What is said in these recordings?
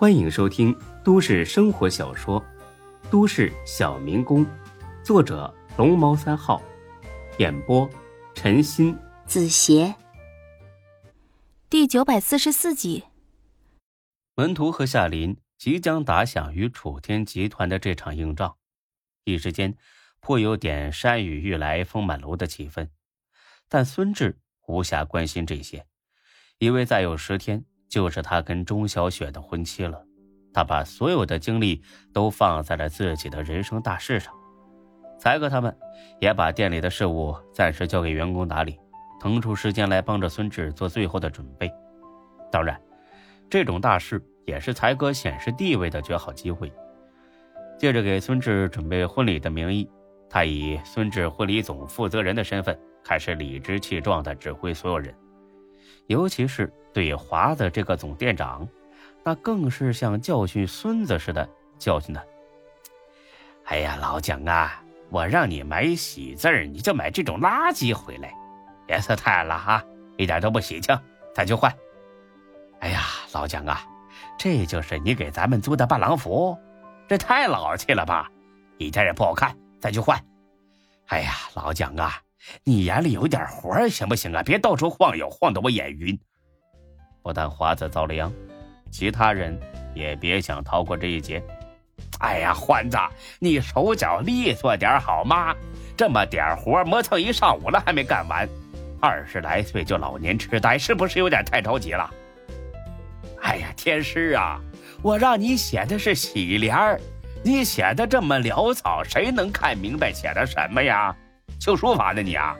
欢迎收听都市生活小说《都市小民工》，作者龙猫三号，演播陈鑫、子邪，第九百四十四集。门徒和夏林即将打响与楚天集团的这场硬仗，一时间颇有点山雨欲来风满楼的气氛。但孙志无暇关心这些，因为再有十天。就是他跟钟小雪的婚期了，他把所有的精力都放在了自己的人生大事上。才哥他们也把店里的事务暂时交给员工打理，腾出时间来帮着孙志做最后的准备。当然，这种大事也是才哥显示地位的绝好机会。借着给孙志准备婚礼的名义，他以孙志婚礼总负责人的身份，开始理直气壮地指挥所有人。尤其是对华的这个总店长，那更是像教训孙子似的教训他。哎呀，老蒋啊，我让你买喜字儿，你就买这种垃圾回来，颜色太暗了哈，一点都不喜庆，咱就换。哎呀，老蒋啊，这就是你给咱们租的伴郎服，这太老气了吧，一点也不好看，咱就换。哎呀，老蒋啊。你眼里有点活行不行啊？别到处晃悠，晃得我眼晕。不但华子遭了殃，其他人也别想逃过这一劫。哎呀，欢子，你手脚利索点好吗？这么点活磨蹭一上午了还没干完，二十来岁就老年痴呆，是不是有点太着急了？哎呀，天师啊，我让你写的是喜联儿，你写的这么潦草，谁能看明白写的什么呀？修书法呢你啊，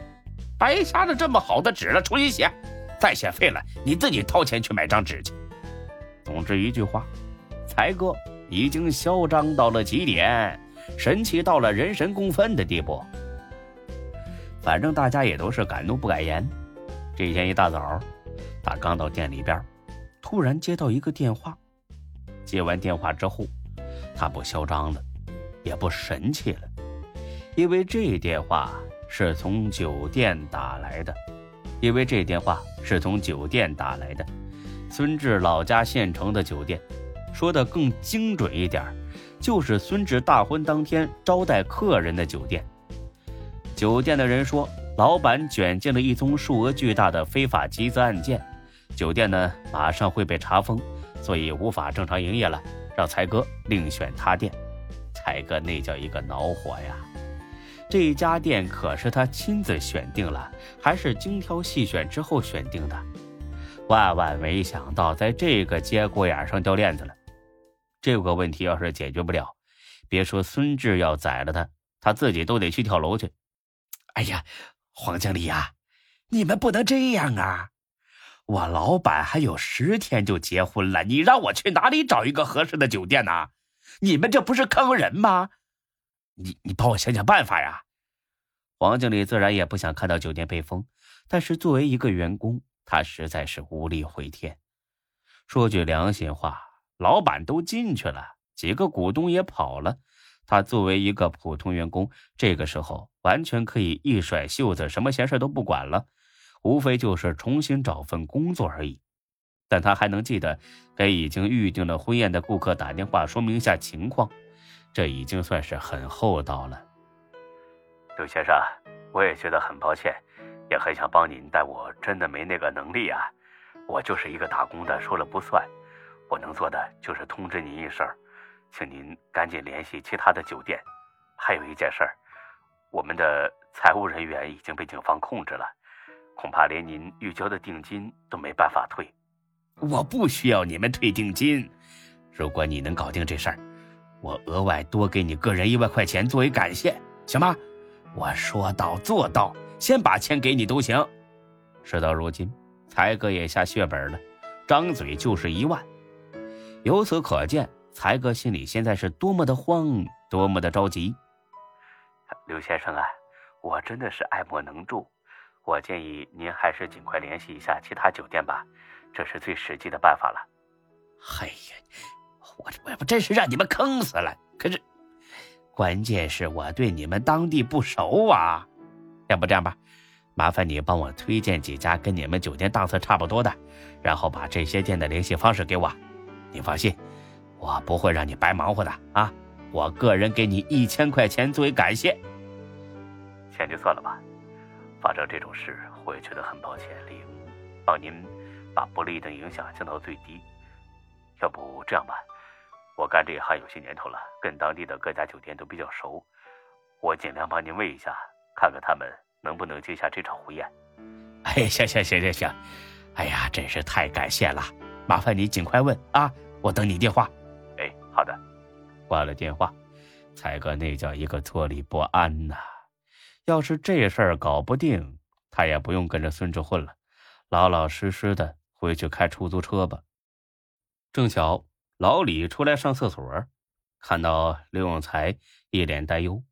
白瞎了这么好的纸了，重新写，再写废了，你自己掏钱去买张纸去。总之一句话，才哥已经嚣张到了极点，神气到了人神共愤的地步。反正大家也都是敢怒不敢言。这天一大早，他刚到店里边，突然接到一个电话。接完电话之后，他不嚣张了，也不神气了，因为这电话。是从酒店打来的，因为这电话是从酒店打来的，孙志老家县城的酒店，说的更精准一点，就是孙志大婚当天招待客人的酒店。酒店的人说，老板卷进了一宗数额巨大的非法集资案件，酒店呢马上会被查封，所以无法正常营业了，让才哥另选他店。才哥那叫一个恼火呀！这家店可是他亲自选定了，还是精挑细选之后选定的。万万没想到，在这个节骨眼上掉链子了。这个问题要是解决不了，别说孙志要宰了他，他自己都得去跳楼去。哎呀，黄经理呀，你们不能这样啊！我老板还有十天就结婚了，你让我去哪里找一个合适的酒店呢？你们这不是坑人吗？你你帮我想想办法呀！黄经理自然也不想看到酒店被封，但是作为一个员工，他实在是无力回天。说句良心话，老板都进去了，几个股东也跑了，他作为一个普通员工，这个时候完全可以一甩袖子，什么闲事都不管了，无非就是重新找份工作而已。但他还能记得给已经预定了婚宴的顾客打电话说明一下情况。这已经算是很厚道了，刘先生，我也觉得很抱歉，也很想帮您，但我真的没那个能力啊。我就是一个打工的，说了不算。我能做的就是通知您一声，请您赶紧联系其他的酒店。还有一件事儿，我们的财务人员已经被警方控制了，恐怕连您预交的定金都没办法退。我不需要你们退定金，如果你能搞定这事儿。我额外多给你个人一万块钱作为感谢，行吗？我说到做到，先把钱给你都行。事到如今，才哥也下血本了，张嘴就是一万。由此可见，才哥心里现在是多么的慌，多么的着急。刘先生啊，我真的是爱莫能助，我建议您还是尽快联系一下其他酒店吧，这是最实际的办法了。哎呀！我我我真是让你们坑死了！可是，关键是我对你们当地不熟啊。要不这样吧，麻烦你帮我推荐几家跟你们酒店档次差不多的，然后把这些店的联系方式给我。你放心，我不会让你白忙活的啊！我个人给你一千块钱作为感谢。钱就算了吧，发生这种事我也觉得很抱歉，李，帮您把不利的影响降到最低。要不这样吧，我干这一行有些年头了，跟当地的各家酒店都比较熟，我尽量帮您问一下，看看他们能不能接下这场婚宴。哎，行行行行行，哎呀，真是太感谢了，麻烦你尽快问啊，我等你电话。哎，好的。挂了电话，才哥那叫一个坐立不安呐。要是这事儿搞不定，他也不用跟着孙志混了，老老实实的回去开出租车吧。正巧老李出来上厕所，看到刘永才一脸担忧。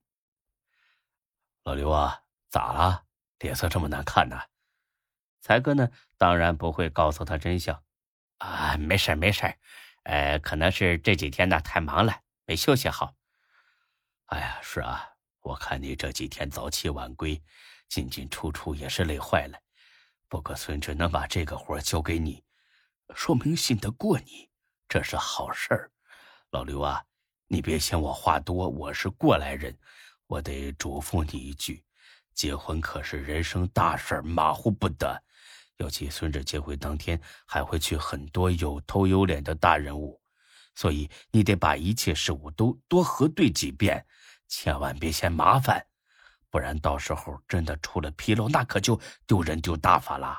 老刘啊，咋了？脸色这么难看呢？才哥呢，当然不会告诉他真相。啊，没事没事呃，可能是这几天呢太忙了，没休息好。哎呀，是啊，我看你这几天早起晚归，进进出出也是累坏了。不过孙志能把这个活交给你，说明信得过你，这是好事儿。老刘啊，你别嫌我话多，我是过来人，我得嘱咐你一句：结婚可是人生大事，马虎不得。尤其孙子结婚当天还会去很多有头有脸的大人物，所以你得把一切事物都多核对几遍，千万别嫌麻烦，不然到时候真的出了纰漏，那可就丢人丢大发了。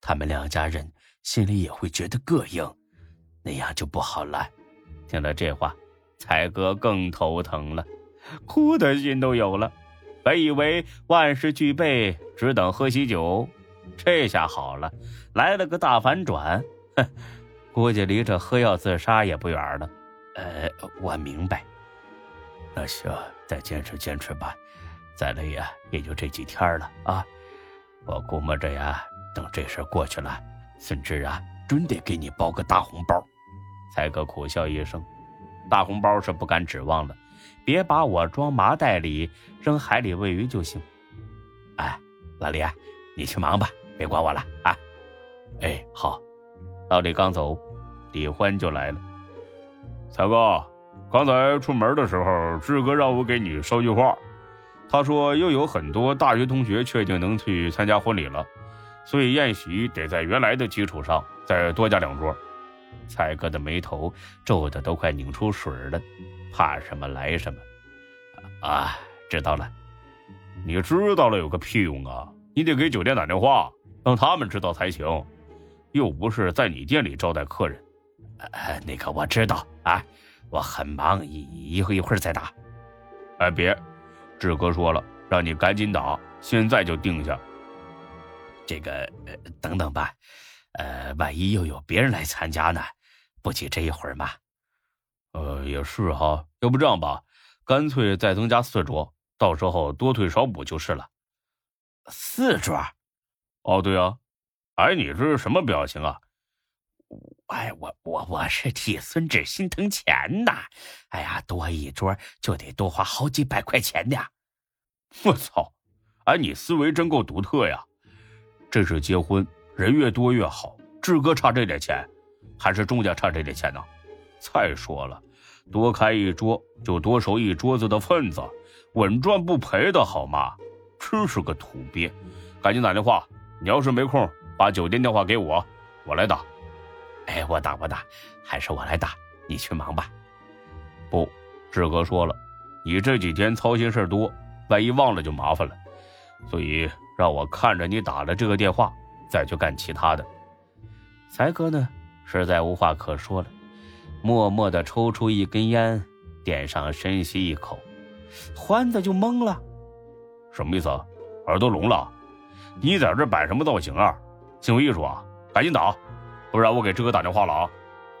他们两家人心里也会觉得膈应，那样就不好了。听了这话，才哥更头疼了，哭的心都有了。本以为万事俱备，只等喝喜酒。这下好了，来了个大反转，哼，估计离这喝药自杀也不远了。呃，我明白。那行，再坚持坚持吧，再累呀，也就这几天了啊。我估摸着呀，等这事过去了，孙志啊，准得给你包个大红包。才哥苦笑一声，大红包是不敢指望了，别把我装麻袋里扔海里喂鱼就行。哎，老李，啊你去忙吧。别管我了啊！哎，好。老李刚走，李欢就来了。才哥，刚才出门的时候，志哥让我给你捎句话。他说又有很多大学同学确定能去参加婚礼了，所以宴席得在原来的基础上再多加两桌。才哥的眉头皱的都快拧出水了，怕什么来什么。啊，知道了。你知道了有个屁用啊！你得给酒店打电话。让他们知道才行，又不是在你店里招待客人。呃，那个我知道啊，我很忙，一一会一会儿再打。哎，别，志哥说了，让你赶紧打，现在就定下。这个，等等吧，呃，万一又有别人来参加呢？不急这一会儿嘛。呃，也是哈，要不这样吧，干脆再增加四桌，到时候多退少补就是了。四桌。哦，对啊，哎，你这是什么表情啊？哎，我我我是替孙志心疼钱呐！哎呀，多一桌就得多花好几百块钱呢。我操！哎，你思维真够独特呀！这是结婚，人越多越好。志哥差这点钱，还是钟家差这点钱呢？再说了，多开一桌就多收一桌子的份子，稳赚不赔的好吗？真是个土鳖！赶紧打电话。你要是没空，把酒店电话给我，我来打。哎，我打不打？还是我来打？你去忙吧。不，志哥说了，你这几天操心事多，万一忘了就麻烦了，所以让我看着你打了这个电话，再去干其他的。才哥呢，实在无话可说了，默默的抽出一根烟，点上，深吸一口，欢子就懵了，什么意思啊？耳朵聋了？你在这摆什么造型啊？行为艺术啊！赶紧打，不然我给志哥打电话了啊！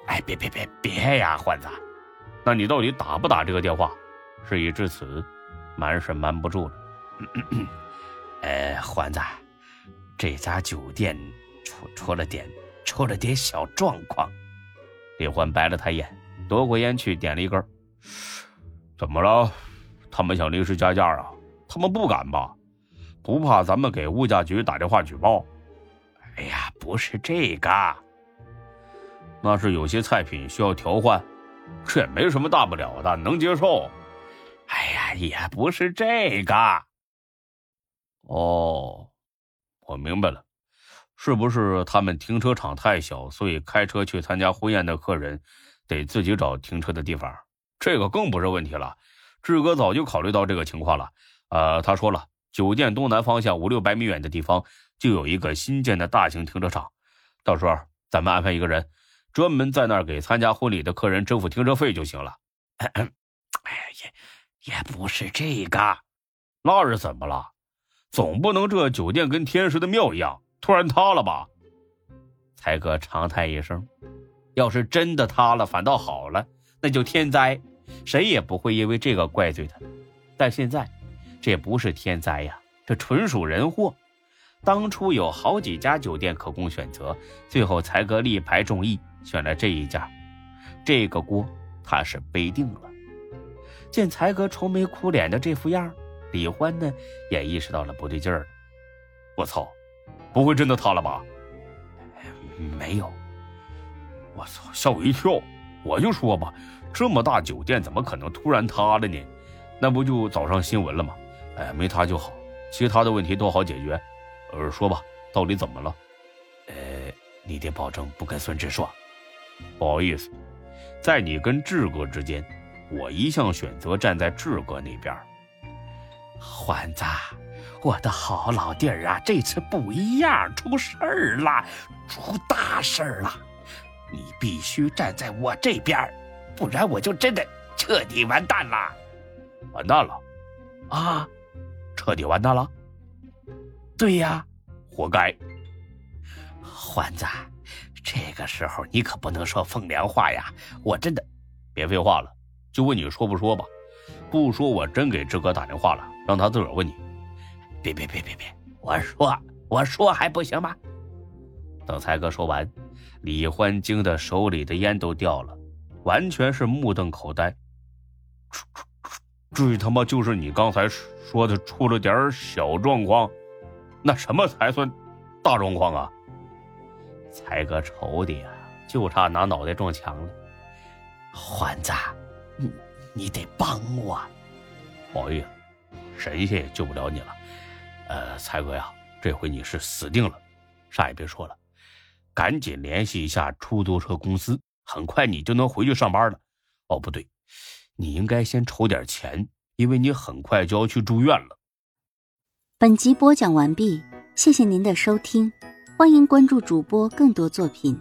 哎，别别别别呀，欢子，那你到底打不打这个电话？事已至此，瞒是瞒不住了。哎，欢子，这家酒店出出了点出了点小状况。李欢白了他一眼，夺过烟去点了一根。怎么了？他们想临时加价啊？他们不敢吧？不怕咱们给物价局打电话举报？哎呀，不是这个，那是有些菜品需要调换，这也没什么大不了的，能接受。哎呀，也不是这个。哦，我明白了，是不是他们停车场太小，所以开车去参加婚宴的客人得自己找停车的地方？这个更不是问题了。志哥早就考虑到这个情况了。呃，他说了，酒店东南方向五六百米远的地方就有一个新建的大型停车场，到时候咱们安排一个人，专门在那儿给参加婚礼的客人支付停车费就行了。哎，也也不是这个，那是怎么了？总不能这酒店跟天师的庙一样突然塌了吧？才哥长叹一声：“要是真的塌了，反倒好了，那就天灾。”谁也不会因为这个怪罪他，但现在，这不是天灾呀，这纯属人祸。当初有好几家酒店可供选择，最后才哥力排众议，选了这一家，这个锅他是背定了。见才哥愁眉苦脸的这副样，李欢呢也意识到了不对劲儿。我操，不会真的塌了吧？没有。我操，吓我一跳！我就说吧。这么大酒店怎么可能突然塌了呢？那不就早上新闻了吗？哎，没塌就好，其他的问题都好解决。呃，说吧，到底怎么了？呃，你得保证不跟孙志说。不好意思，在你跟志哥之间，我一向选择站在志哥那边。欢子，我的好老弟儿啊，这次不一样，出事儿了，出大事儿了，你必须站在我这边。不然我就真的彻底完蛋了，完蛋了，啊，彻底完蛋了。对呀，活该。欢子，这个时候你可不能说风凉话呀！我真的，别废话了，就问你说不说吧？不说，我真给志哥打电话了，让他自个儿问你。别别别别别，我说我说还不行吗？等才哥说完，李欢惊得手里的烟都掉了。完全是目瞪口呆，这他妈就是你刚才说的出了点小状况，那什么才算大状况啊？才哥愁的呀，就差拿脑袋撞墙了。欢子，你你得帮我，不好意思，神仙也救不了你了。呃，才哥呀，这回你是死定了，啥也别说了，赶紧联系一下出租车公司。很快你就能回去上班了，哦，不对，你应该先筹点钱，因为你很快就要去住院了。本集播讲完毕，谢谢您的收听，欢迎关注主播更多作品。